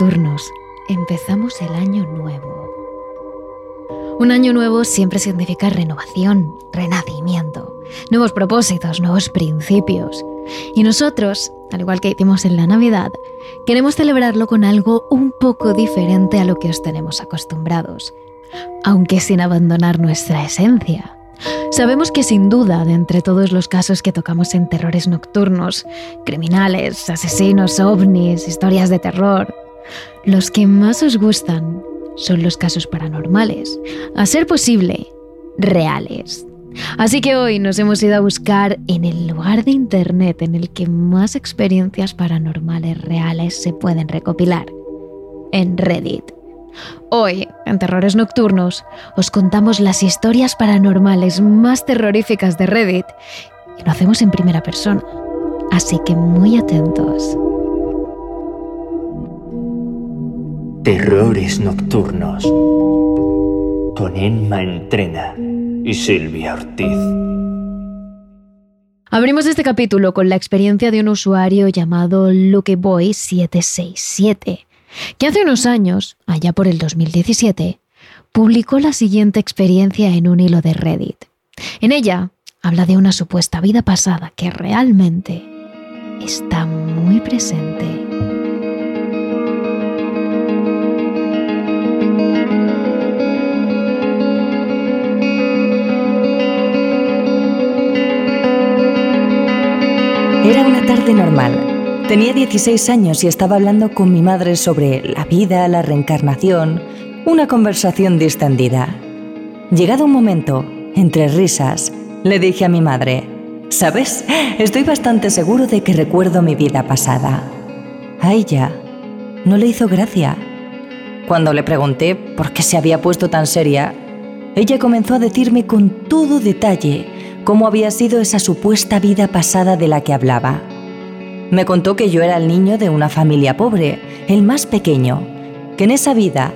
Nocturnos, empezamos el año nuevo. Un año nuevo siempre significa renovación, renacimiento, nuevos propósitos, nuevos principios. Y nosotros, al igual que hicimos en la Navidad, queremos celebrarlo con algo un poco diferente a lo que os tenemos acostumbrados, aunque sin abandonar nuestra esencia. Sabemos que sin duda, de entre todos los casos que tocamos en terrores nocturnos, criminales, asesinos, ovnis, historias de terror, los que más os gustan son los casos paranormales, a ser posible, reales. Así que hoy nos hemos ido a buscar en el lugar de Internet en el que más experiencias paranormales reales se pueden recopilar, en Reddit. Hoy, en Terrores Nocturnos, os contamos las historias paranormales más terroríficas de Reddit y lo hacemos en primera persona. Así que muy atentos. Terrores Nocturnos con Emma Entrena y Silvia Ortiz. Abrimos este capítulo con la experiencia de un usuario llamado LuckyBoy767 que hace unos años, allá por el 2017, publicó la siguiente experiencia en un hilo de Reddit. En ella habla de una supuesta vida pasada que realmente está muy presente. Tarde normal Tenía 16 años y estaba hablando con mi madre sobre la vida, la reencarnación, una conversación distendida. Llegado un momento, entre risas, le dije a mi madre, ¿sabes? Estoy bastante seguro de que recuerdo mi vida pasada. A ella no le hizo gracia. Cuando le pregunté por qué se había puesto tan seria, ella comenzó a decirme con todo detalle cómo había sido esa supuesta vida pasada de la que hablaba. Me contó que yo era el niño de una familia pobre, el más pequeño, que en esa vida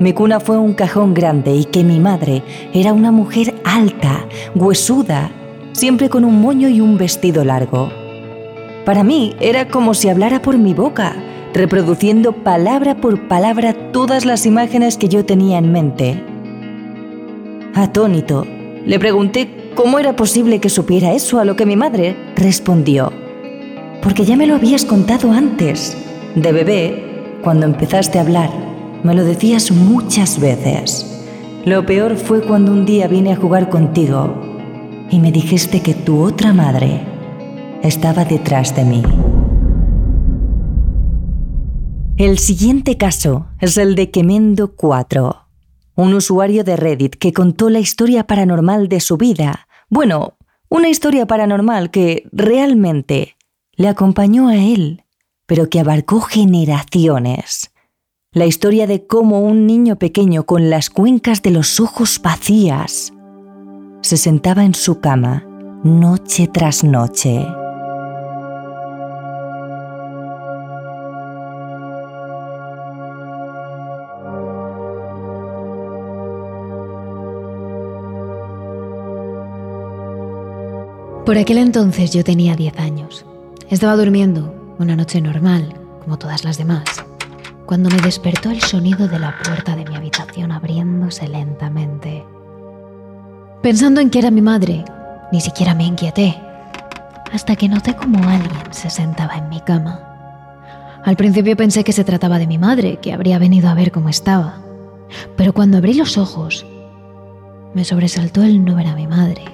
mi cuna fue un cajón grande y que mi madre era una mujer alta, huesuda, siempre con un moño y un vestido largo. Para mí era como si hablara por mi boca, reproduciendo palabra por palabra todas las imágenes que yo tenía en mente. Atónito, le pregunté cómo era posible que supiera eso, a lo que mi madre respondió, porque ya me lo habías contado antes. De bebé, cuando empezaste a hablar, me lo decías muchas veces. Lo peor fue cuando un día vine a jugar contigo y me dijiste que tu otra madre estaba detrás de mí. El siguiente caso es el de Quemendo 4, un usuario de Reddit que contó la historia paranormal de su vida. Bueno, una historia paranormal que realmente le acompañó a él, pero que abarcó generaciones. La historia de cómo un niño pequeño con las cuencas de los ojos vacías se sentaba en su cama noche tras noche. Por aquel entonces yo tenía 10 años. Estaba durmiendo, una noche normal, como todas las demás, cuando me despertó el sonido de la puerta de mi habitación abriéndose lentamente. Pensando en que era mi madre, ni siquiera me inquieté, hasta que noté como alguien se sentaba en mi cama. Al principio pensé que se trataba de mi madre, que habría venido a ver cómo estaba, pero cuando abrí los ojos, me sobresaltó el no ver a mi madre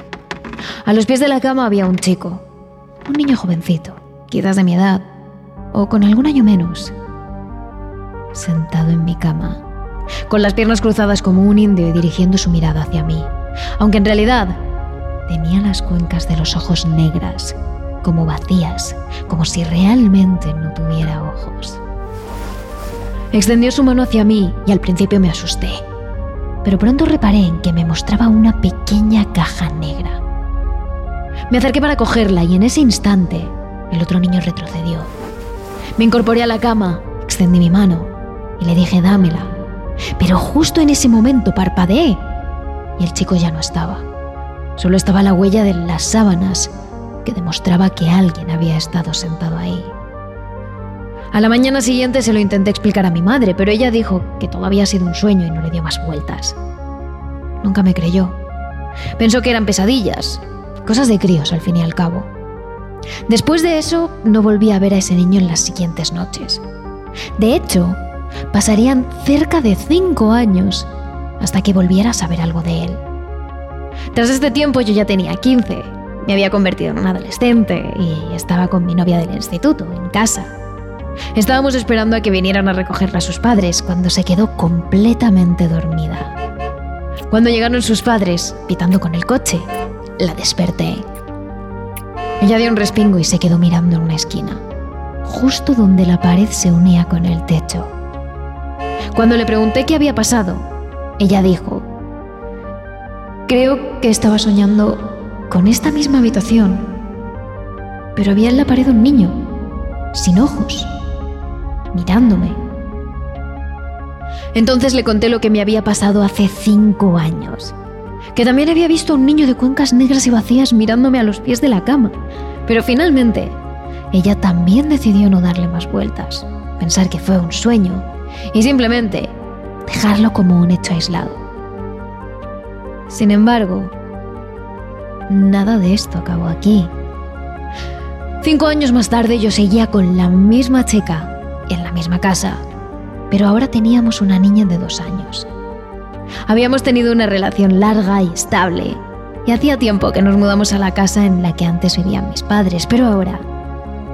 a los pies de la cama había un chico, un niño jovencito, quizás de mi edad, o con algún año menos, sentado en mi cama, con las piernas cruzadas como un indio y dirigiendo su mirada hacia mí, aunque en realidad tenía las cuencas de los ojos negras, como vacías, como si realmente no tuviera ojos. Extendió su mano hacia mí y al principio me asusté, pero pronto reparé en que me mostraba una pequeña caja negra. Me acerqué para cogerla y en ese instante el otro niño retrocedió. Me incorporé a la cama, extendí mi mano y le dije dámela. Pero justo en ese momento parpadeé y el chico ya no estaba. Solo estaba la huella de las sábanas que demostraba que alguien había estado sentado ahí. A la mañana siguiente se lo intenté explicar a mi madre, pero ella dijo que todo había sido un sueño y no le dio más vueltas. Nunca me creyó. Pensó que eran pesadillas, Cosas de críos, al fin y al cabo. Después de eso, no volví a ver a ese niño en las siguientes noches. De hecho, pasarían cerca de cinco años hasta que volviera a saber algo de él. Tras este tiempo yo ya tenía 15, me había convertido en un adolescente y estaba con mi novia del instituto, en casa. Estábamos esperando a que vinieran a recogerla a sus padres cuando se quedó completamente dormida. Cuando llegaron sus padres, pitando con el coche, la desperté. Ella dio un respingo y se quedó mirando en una esquina, justo donde la pared se unía con el techo. Cuando le pregunté qué había pasado, ella dijo, creo que estaba soñando con esta misma habitación, pero había en la pared un niño, sin ojos, mirándome. Entonces le conté lo que me había pasado hace cinco años que también había visto un niño de cuencas negras y vacías mirándome a los pies de la cama. Pero finalmente, ella también decidió no darle más vueltas, pensar que fue un sueño y simplemente dejarlo como un hecho aislado. Sin embargo, nada de esto acabó aquí. Cinco años más tarde yo seguía con la misma chica en la misma casa, pero ahora teníamos una niña de dos años. Habíamos tenido una relación larga y estable, y hacía tiempo que nos mudamos a la casa en la que antes vivían mis padres, pero ahora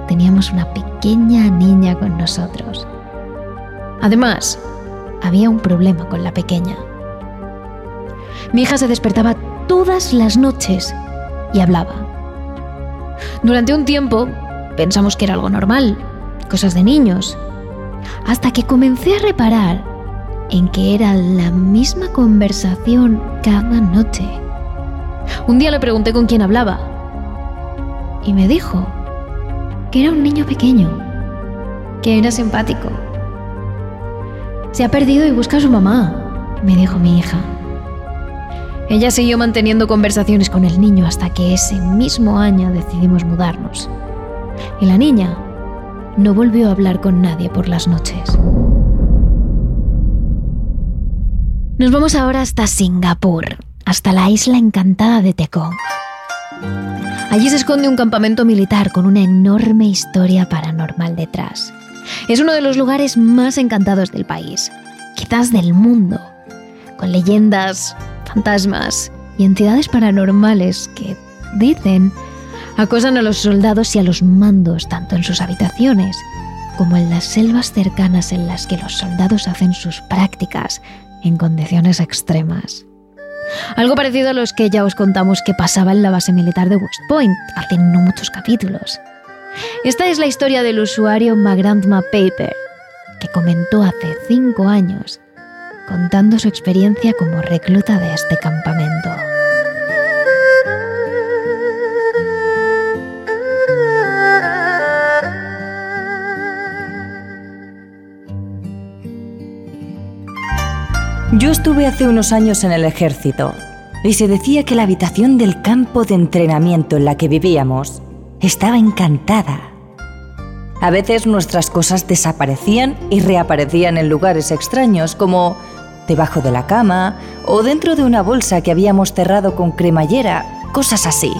teníamos una pequeña niña con nosotros. Además, había un problema con la pequeña. Mi hija se despertaba todas las noches y hablaba. Durante un tiempo pensamos que era algo normal, cosas de niños, hasta que comencé a reparar en que era la misma conversación cada noche. Un día le pregunté con quién hablaba y me dijo que era un niño pequeño, que era simpático. Se ha perdido y busca a su mamá, me dijo mi hija. Ella siguió manteniendo conversaciones con el niño hasta que ese mismo año decidimos mudarnos. Y la niña no volvió a hablar con nadie por las noches. Nos vamos ahora hasta Singapur, hasta la isla encantada de Tekong. Allí se esconde un campamento militar con una enorme historia paranormal detrás. Es uno de los lugares más encantados del país, quizás del mundo, con leyendas, fantasmas y entidades paranormales que, dicen, acosan a los soldados y a los mandos tanto en sus habitaciones como en las selvas cercanas en las que los soldados hacen sus prácticas en condiciones extremas. Algo parecido a los que ya os contamos que pasaba en la base militar de West Point hace no muchos capítulos. Esta es la historia del usuario Magrandma Paper, que comentó hace cinco años, contando su experiencia como recluta de este campamento. Yo estuve hace unos años en el ejército y se decía que la habitación del campo de entrenamiento en la que vivíamos estaba encantada. A veces nuestras cosas desaparecían y reaparecían en lugares extraños como debajo de la cama o dentro de una bolsa que habíamos cerrado con cremallera, cosas así.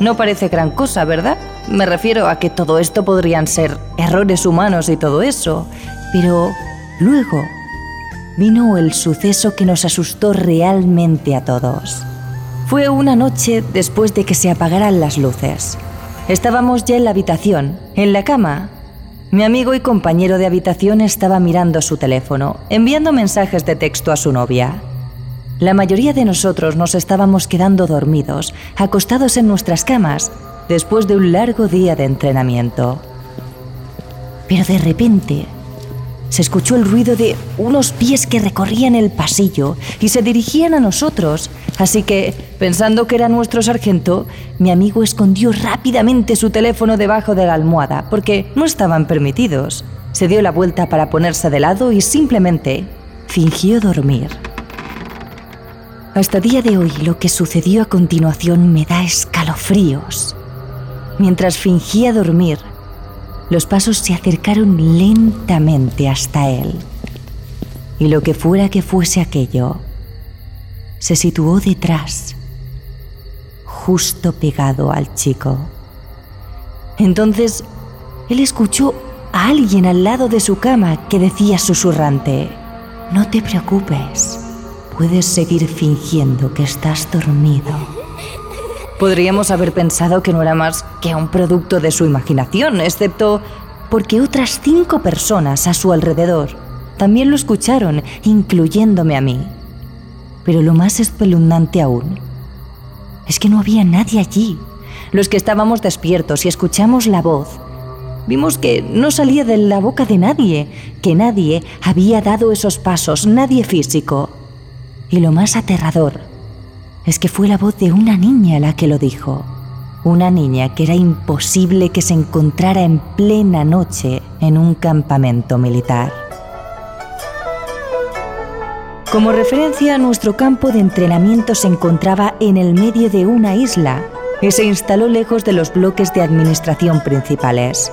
No parece gran cosa, ¿verdad? Me refiero a que todo esto podrían ser errores humanos y todo eso, pero luego vino el suceso que nos asustó realmente a todos. Fue una noche después de que se apagaran las luces. Estábamos ya en la habitación, en la cama. Mi amigo y compañero de habitación estaba mirando su teléfono, enviando mensajes de texto a su novia. La mayoría de nosotros nos estábamos quedando dormidos, acostados en nuestras camas, después de un largo día de entrenamiento. Pero de repente se escuchó el ruido de unos pies que recorrían el pasillo y se dirigían a nosotros. Así que, pensando que era nuestro sargento, mi amigo escondió rápidamente su teléfono debajo de la almohada, porque no estaban permitidos. Se dio la vuelta para ponerse de lado y simplemente fingió dormir. Hasta día de hoy lo que sucedió a continuación me da escalofríos. Mientras fingía dormir, los pasos se acercaron lentamente hasta él. Y lo que fuera que fuese aquello, se situó detrás, justo pegado al chico. Entonces, él escuchó a alguien al lado de su cama que decía susurrante, no te preocupes, puedes seguir fingiendo que estás dormido. Podríamos haber pensado que no era más que un producto de su imaginación, excepto porque otras cinco personas a su alrededor también lo escucharon, incluyéndome a mí. Pero lo más espeluznante aún es que no había nadie allí. Los que estábamos despiertos y escuchamos la voz, vimos que no salía de la boca de nadie, que nadie había dado esos pasos, nadie físico. Y lo más aterrador es que fue la voz de una niña la que lo dijo. Una niña que era imposible que se encontrara en plena noche en un campamento militar. Como referencia, nuestro campo de entrenamiento se encontraba en el medio de una isla y se instaló lejos de los bloques de administración principales.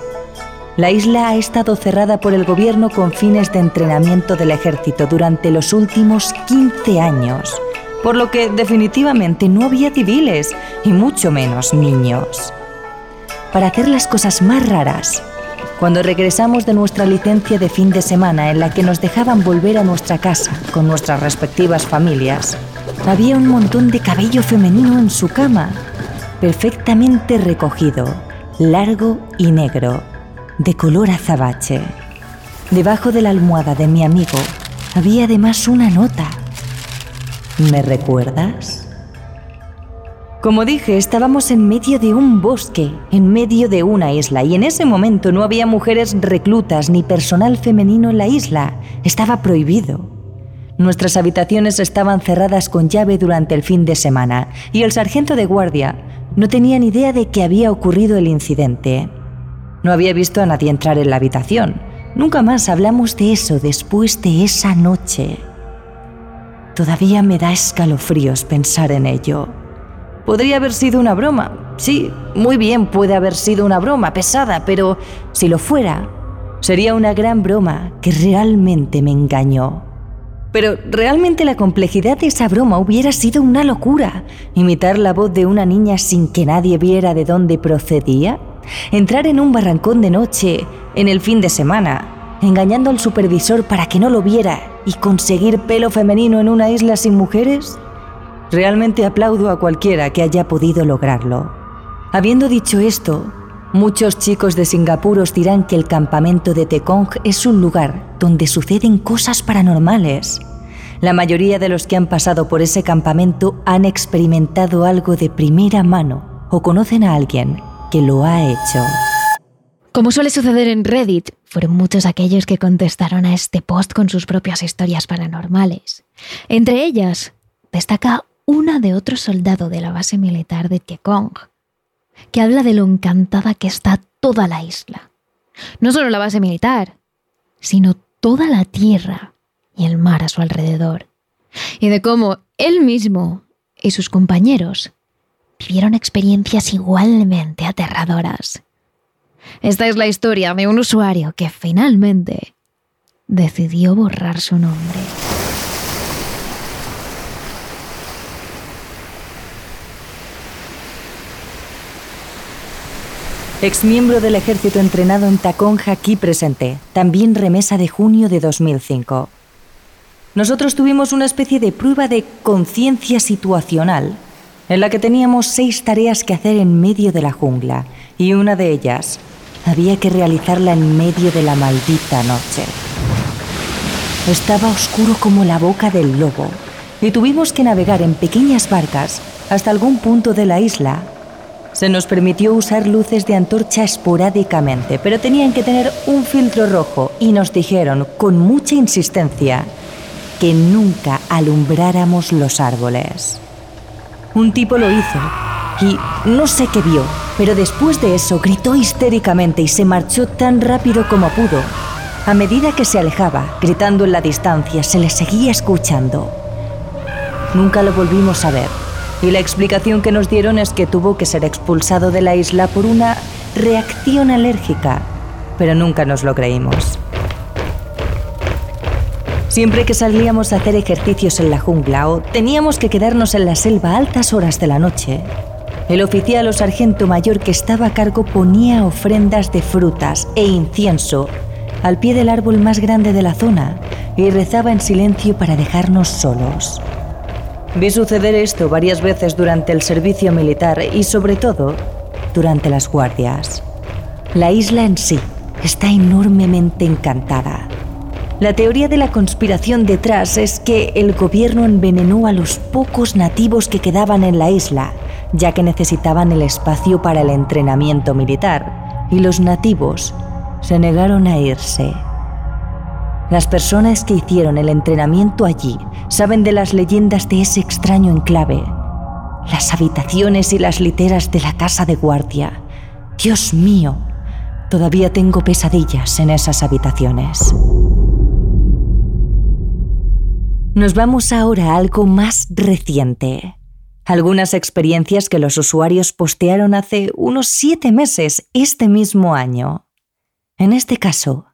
La isla ha estado cerrada por el gobierno con fines de entrenamiento del ejército durante los últimos 15 años por lo que definitivamente no había civiles y mucho menos niños. Para hacer las cosas más raras, cuando regresamos de nuestra licencia de fin de semana en la que nos dejaban volver a nuestra casa con nuestras respectivas familias, había un montón de cabello femenino en su cama, perfectamente recogido, largo y negro, de color azabache. Debajo de la almohada de mi amigo había además una nota ¿Me recuerdas? Como dije, estábamos en medio de un bosque, en medio de una isla, y en ese momento no había mujeres reclutas ni personal femenino en la isla. Estaba prohibido. Nuestras habitaciones estaban cerradas con llave durante el fin de semana, y el sargento de guardia no tenía ni idea de que había ocurrido el incidente. No había visto a nadie entrar en la habitación. Nunca más hablamos de eso después de esa noche. Todavía me da escalofríos pensar en ello. Podría haber sido una broma. Sí, muy bien puede haber sido una broma pesada, pero si lo fuera, sería una gran broma que realmente me engañó. Pero realmente la complejidad de esa broma hubiera sido una locura. Imitar la voz de una niña sin que nadie viera de dónde procedía. Entrar en un barrancón de noche en el fin de semana, engañando al supervisor para que no lo viera y conseguir pelo femenino en una isla sin mujeres? Realmente aplaudo a cualquiera que haya podido lograrlo. Habiendo dicho esto, muchos chicos de Singapur os dirán que el campamento de Tekong es un lugar donde suceden cosas paranormales. La mayoría de los que han pasado por ese campamento han experimentado algo de primera mano o conocen a alguien que lo ha hecho. Como suele suceder en Reddit, fueron muchos aquellos que contestaron a este post con sus propias historias paranormales. Entre ellas, destaca una de otro soldado de la base militar de Tiekong, que habla de lo encantada que está toda la isla. No solo la base militar, sino toda la tierra y el mar a su alrededor. Y de cómo él mismo y sus compañeros vivieron experiencias igualmente aterradoras. Esta es la historia de un usuario que finalmente decidió borrar su nombre. Exmiembro del ejército entrenado en Taconja aquí presente, también remesa de junio de 2005. Nosotros tuvimos una especie de prueba de conciencia situacional, en la que teníamos seis tareas que hacer en medio de la jungla, y una de ellas había que realizarla en medio de la maldita noche. Estaba oscuro como la boca del lobo y tuvimos que navegar en pequeñas barcas hasta algún punto de la isla. Se nos permitió usar luces de antorcha esporádicamente, pero tenían que tener un filtro rojo y nos dijeron con mucha insistencia que nunca alumbráramos los árboles. Un tipo lo hizo y no sé qué vio, pero después de eso gritó histéricamente y se marchó tan rápido como pudo. A medida que se alejaba, gritando en la distancia, se le seguía escuchando. Nunca lo volvimos a ver, y la explicación que nos dieron es que tuvo que ser expulsado de la isla por una reacción alérgica, pero nunca nos lo creímos. Siempre que salíamos a hacer ejercicios en la jungla o teníamos que quedarnos en la selva a altas horas de la noche, el oficial o sargento mayor que estaba a cargo ponía ofrendas de frutas e incienso al pie del árbol más grande de la zona y rezaba en silencio para dejarnos solos. Vi suceder esto varias veces durante el servicio militar y sobre todo durante las guardias. La isla en sí está enormemente encantada. La teoría de la conspiración detrás es que el gobierno envenenó a los pocos nativos que quedaban en la isla ya que necesitaban el espacio para el entrenamiento militar, y los nativos se negaron a irse. Las personas que hicieron el entrenamiento allí saben de las leyendas de ese extraño enclave, las habitaciones y las literas de la casa de guardia. Dios mío, todavía tengo pesadillas en esas habitaciones. Nos vamos ahora a algo más reciente algunas experiencias que los usuarios postearon hace unos siete meses este mismo año. En este caso,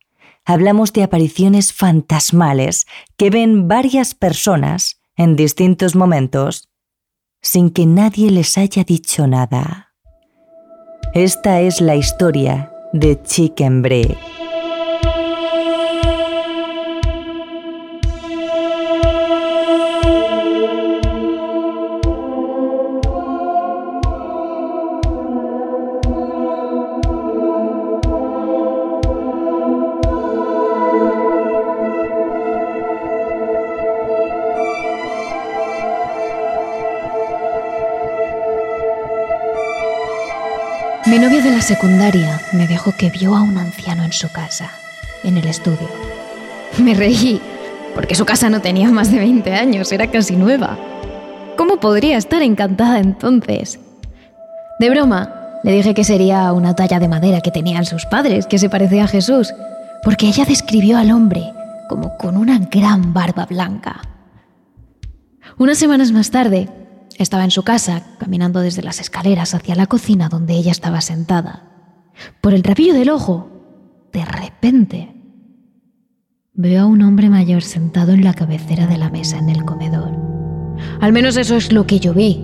hablamos de apariciones fantasmales que ven varias personas en distintos momentos sin que nadie les haya dicho nada. Esta es la historia de Chicken Break. De la secundaria me dijo que vio a un anciano en su casa, en el estudio. Me reí, porque su casa no tenía más de 20 años, era casi nueva. ¿Cómo podría estar encantada entonces? De broma, le dije que sería una talla de madera que tenían sus padres, que se parecía a Jesús, porque ella describió al hombre como con una gran barba blanca. Unas semanas más tarde, estaba en su casa, caminando desde las escaleras hacia la cocina donde ella estaba sentada. Por el trapillo del ojo, de repente, veo a un hombre mayor sentado en la cabecera de la mesa en el comedor. Al menos eso es lo que yo vi.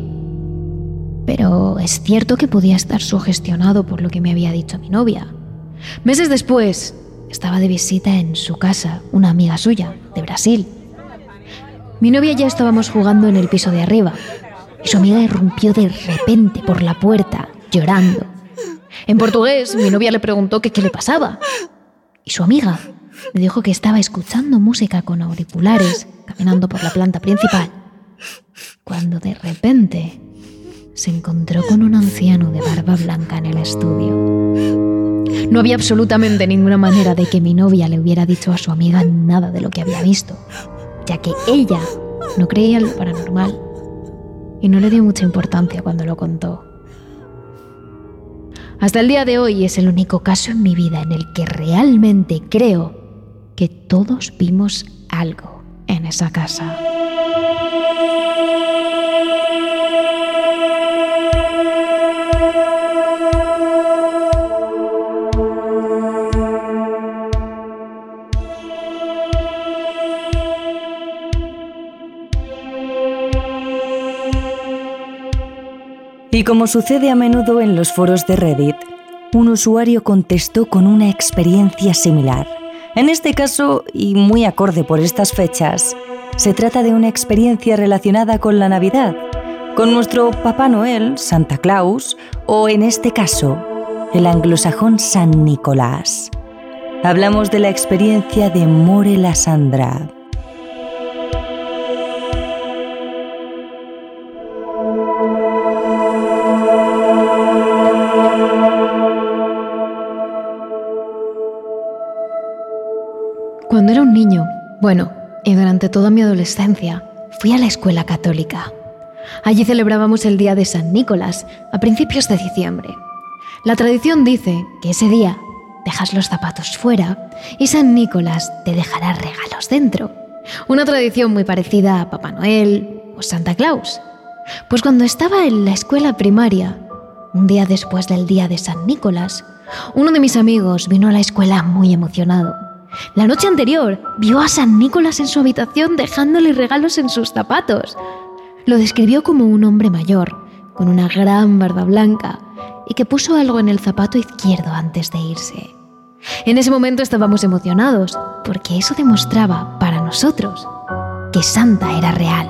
Pero es cierto que podía estar sugestionado por lo que me había dicho mi novia. Meses después, estaba de visita en su casa una amiga suya, de Brasil. Mi novia y ya estábamos jugando en el piso de arriba, su amiga irrumpió de repente por la puerta, llorando. En portugués, mi novia le preguntó qué le pasaba. Y su amiga le dijo que estaba escuchando música con auriculares, caminando por la planta principal, cuando de repente se encontró con un anciano de barba blanca en el estudio. No había absolutamente ninguna manera de que mi novia le hubiera dicho a su amiga nada de lo que había visto, ya que ella no creía en lo paranormal y no le dio mucha importancia cuando lo contó. Hasta el día de hoy es el único caso en mi vida en el que realmente creo que todos vimos algo en esa casa. Y como sucede a menudo en los foros de Reddit, un usuario contestó con una experiencia similar. En este caso, y muy acorde por estas fechas, se trata de una experiencia relacionada con la Navidad, con nuestro Papá Noel, Santa Claus, o en este caso, el anglosajón San Nicolás. Hablamos de la experiencia de More la Sandra. Cuando era un niño, bueno, y durante toda mi adolescencia, fui a la escuela católica. Allí celebrábamos el día de San Nicolás, a principios de diciembre. La tradición dice que ese día dejas los zapatos fuera y San Nicolás te dejará regalos dentro. Una tradición muy parecida a Papá Noel o Santa Claus. Pues cuando estaba en la escuela primaria, un día después del día de San Nicolás, uno de mis amigos vino a la escuela muy emocionado la noche anterior vio a San Nicolás en su habitación dejándole regalos en sus zapatos. Lo describió como un hombre mayor, con una gran barba blanca, y que puso algo en el zapato izquierdo antes de irse. En ese momento estábamos emocionados, porque eso demostraba, para nosotros, que Santa era real.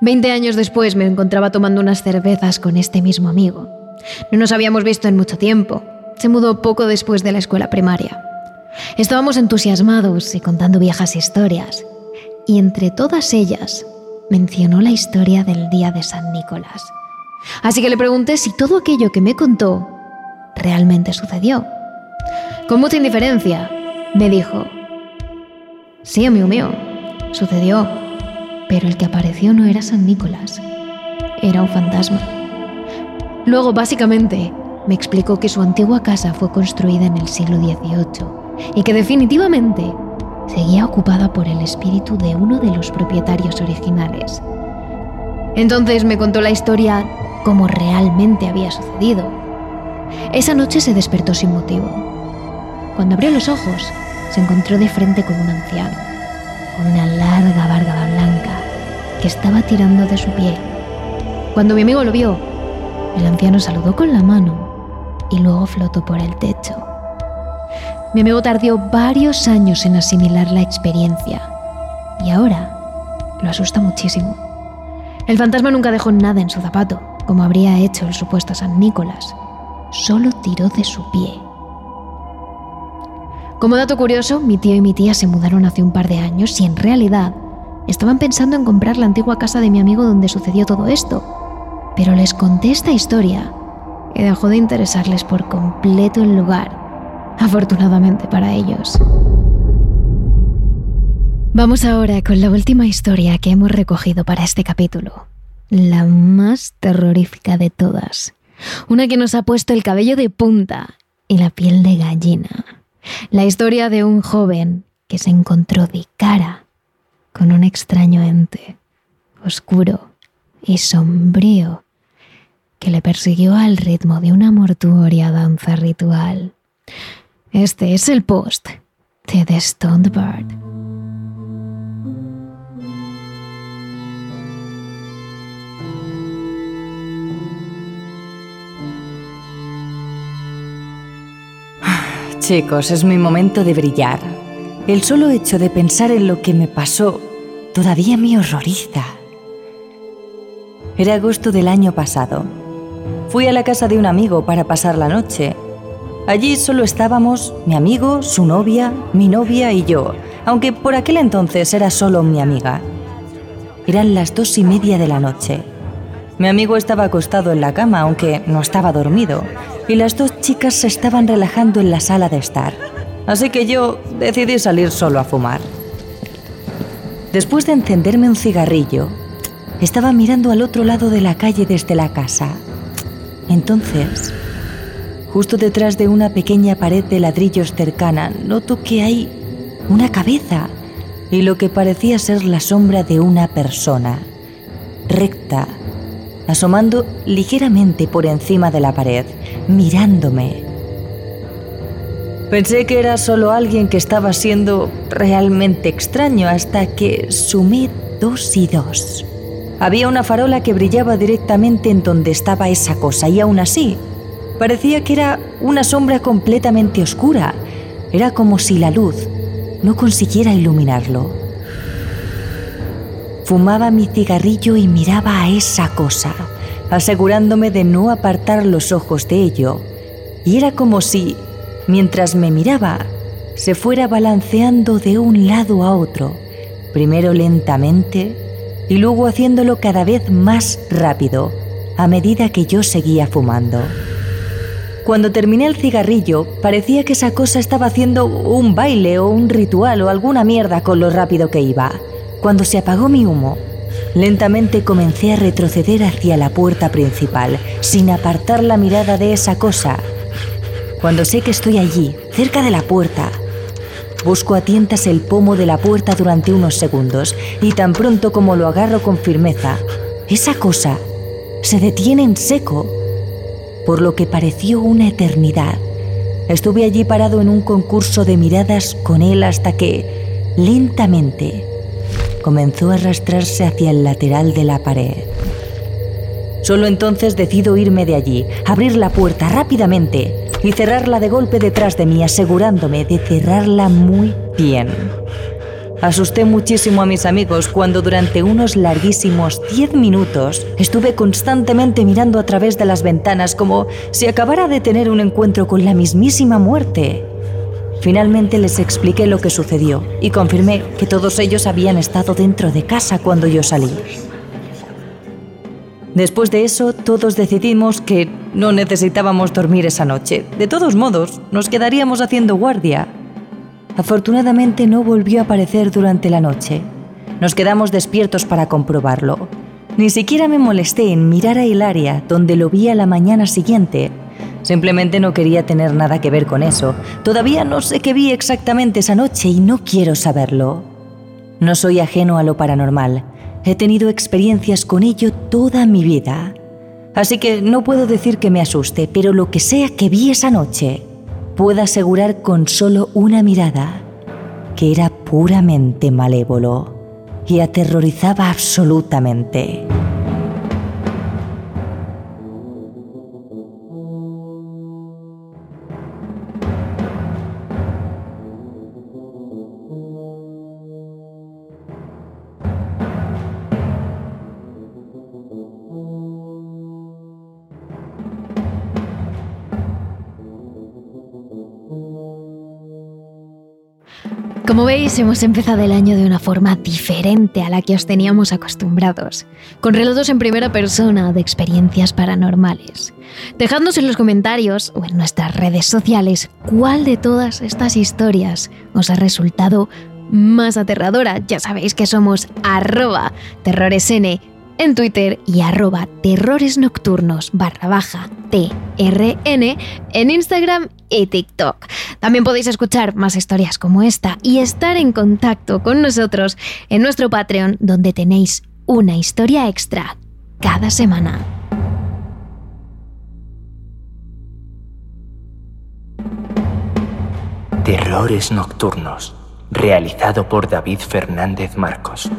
Veinte años después me encontraba tomando unas cervezas con este mismo amigo. No nos habíamos visto en mucho tiempo, se mudó poco después de la escuela primaria. Estábamos entusiasmados y contando viejas historias, y entre todas ellas mencionó la historia del día de San Nicolás. Así que le pregunté si todo aquello que me contó realmente sucedió. Con mucha indiferencia, me dijo, sí, amigo mío, sucedió, pero el que apareció no era San Nicolás, era un fantasma. Luego, básicamente, me explicó que su antigua casa fue construida en el siglo XVIII y que definitivamente seguía ocupada por el espíritu de uno de los propietarios originales. Entonces me contó la historia como realmente había sucedido. Esa noche se despertó sin motivo. Cuando abrió los ojos, se encontró de frente con un anciano, con una larga barba blanca, que estaba tirando de su piel. Cuando mi amigo lo vio, el anciano saludó con la mano y luego flotó por el techo. Mi amigo tardó varios años en asimilar la experiencia y ahora lo asusta muchísimo. El fantasma nunca dejó nada en su zapato, como habría hecho el supuesto San Nicolás. Solo tiró de su pie. Como dato curioso, mi tío y mi tía se mudaron hace un par de años y en realidad estaban pensando en comprar la antigua casa de mi amigo donde sucedió todo esto. Pero les conté esta historia y dejó de interesarles por completo el lugar, afortunadamente para ellos. Vamos ahora con la última historia que hemos recogido para este capítulo, la más terrorífica de todas, una que nos ha puesto el cabello de punta y la piel de gallina, la historia de un joven que se encontró de cara con un extraño ente, oscuro y sombrío que le persiguió al ritmo de una mortuoria danza ritual. Este es el post de The Stoned Bird. Chicos, es mi momento de brillar. El solo hecho de pensar en lo que me pasó todavía me horroriza. Era agosto del año pasado Fui a la casa de un amigo para pasar la noche. Allí solo estábamos mi amigo, su novia, mi novia y yo, aunque por aquel entonces era solo mi amiga. Eran las dos y media de la noche. Mi amigo estaba acostado en la cama, aunque no estaba dormido, y las dos chicas se estaban relajando en la sala de estar. Así que yo decidí salir solo a fumar. Después de encenderme un cigarrillo, estaba mirando al otro lado de la calle desde la casa. Entonces, justo detrás de una pequeña pared de ladrillos cercana, noto que hay una cabeza y lo que parecía ser la sombra de una persona, recta, asomando ligeramente por encima de la pared, mirándome. Pensé que era solo alguien que estaba siendo realmente extraño hasta que sumé dos y dos. Había una farola que brillaba directamente en donde estaba esa cosa y aún así parecía que era una sombra completamente oscura. Era como si la luz no consiguiera iluminarlo. Fumaba mi cigarrillo y miraba a esa cosa, asegurándome de no apartar los ojos de ello. Y era como si, mientras me miraba, se fuera balanceando de un lado a otro, primero lentamente y luego haciéndolo cada vez más rápido, a medida que yo seguía fumando. Cuando terminé el cigarrillo, parecía que esa cosa estaba haciendo un baile o un ritual o alguna mierda con lo rápido que iba. Cuando se apagó mi humo, lentamente comencé a retroceder hacia la puerta principal, sin apartar la mirada de esa cosa. Cuando sé que estoy allí, cerca de la puerta, busco a tientas el pomo de la puerta durante unos segundos y tan pronto como lo agarro con firmeza, esa cosa se detiene en seco por lo que pareció una eternidad. Estuve allí parado en un concurso de miradas con él hasta que, lentamente, comenzó a arrastrarse hacia el lateral de la pared. Solo entonces decido irme de allí, abrir la puerta rápidamente y cerrarla de golpe detrás de mí, asegurándome de cerrarla muy bien. Asusté muchísimo a mis amigos cuando durante unos larguísimos 10 minutos estuve constantemente mirando a través de las ventanas como si acabara de tener un encuentro con la mismísima muerte. Finalmente les expliqué lo que sucedió y confirmé que todos ellos habían estado dentro de casa cuando yo salí. Después de eso, todos decidimos que no necesitábamos dormir esa noche. De todos modos, nos quedaríamos haciendo guardia Afortunadamente no volvió a aparecer durante la noche. Nos quedamos despiertos para comprobarlo. Ni siquiera me molesté en mirar a Hilaria, donde lo vi a la mañana siguiente. Simplemente no quería tener nada que ver con eso. Todavía no sé qué vi exactamente esa noche y no quiero saberlo. No soy ajeno a lo paranormal. He tenido experiencias con ello toda mi vida. Así que no puedo decir que me asuste, pero lo que sea que vi esa noche, puedo asegurar con solo una mirada que era puramente malévolo y aterrorizaba absolutamente. Como veis, hemos empezado el año de una forma diferente a la que os teníamos acostumbrados, con relatos en primera persona de experiencias paranormales. Dejadnos en los comentarios o en nuestras redes sociales cuál de todas estas historias os ha resultado más aterradora. Ya sabéis que somos arroba terroresn en Twitter y arroba terrores nocturnos barra baja TRN en Instagram y TikTok. También podéis escuchar más historias como esta y estar en contacto con nosotros en nuestro Patreon donde tenéis una historia extra cada semana. Terrores Nocturnos, realizado por David Fernández Marcos.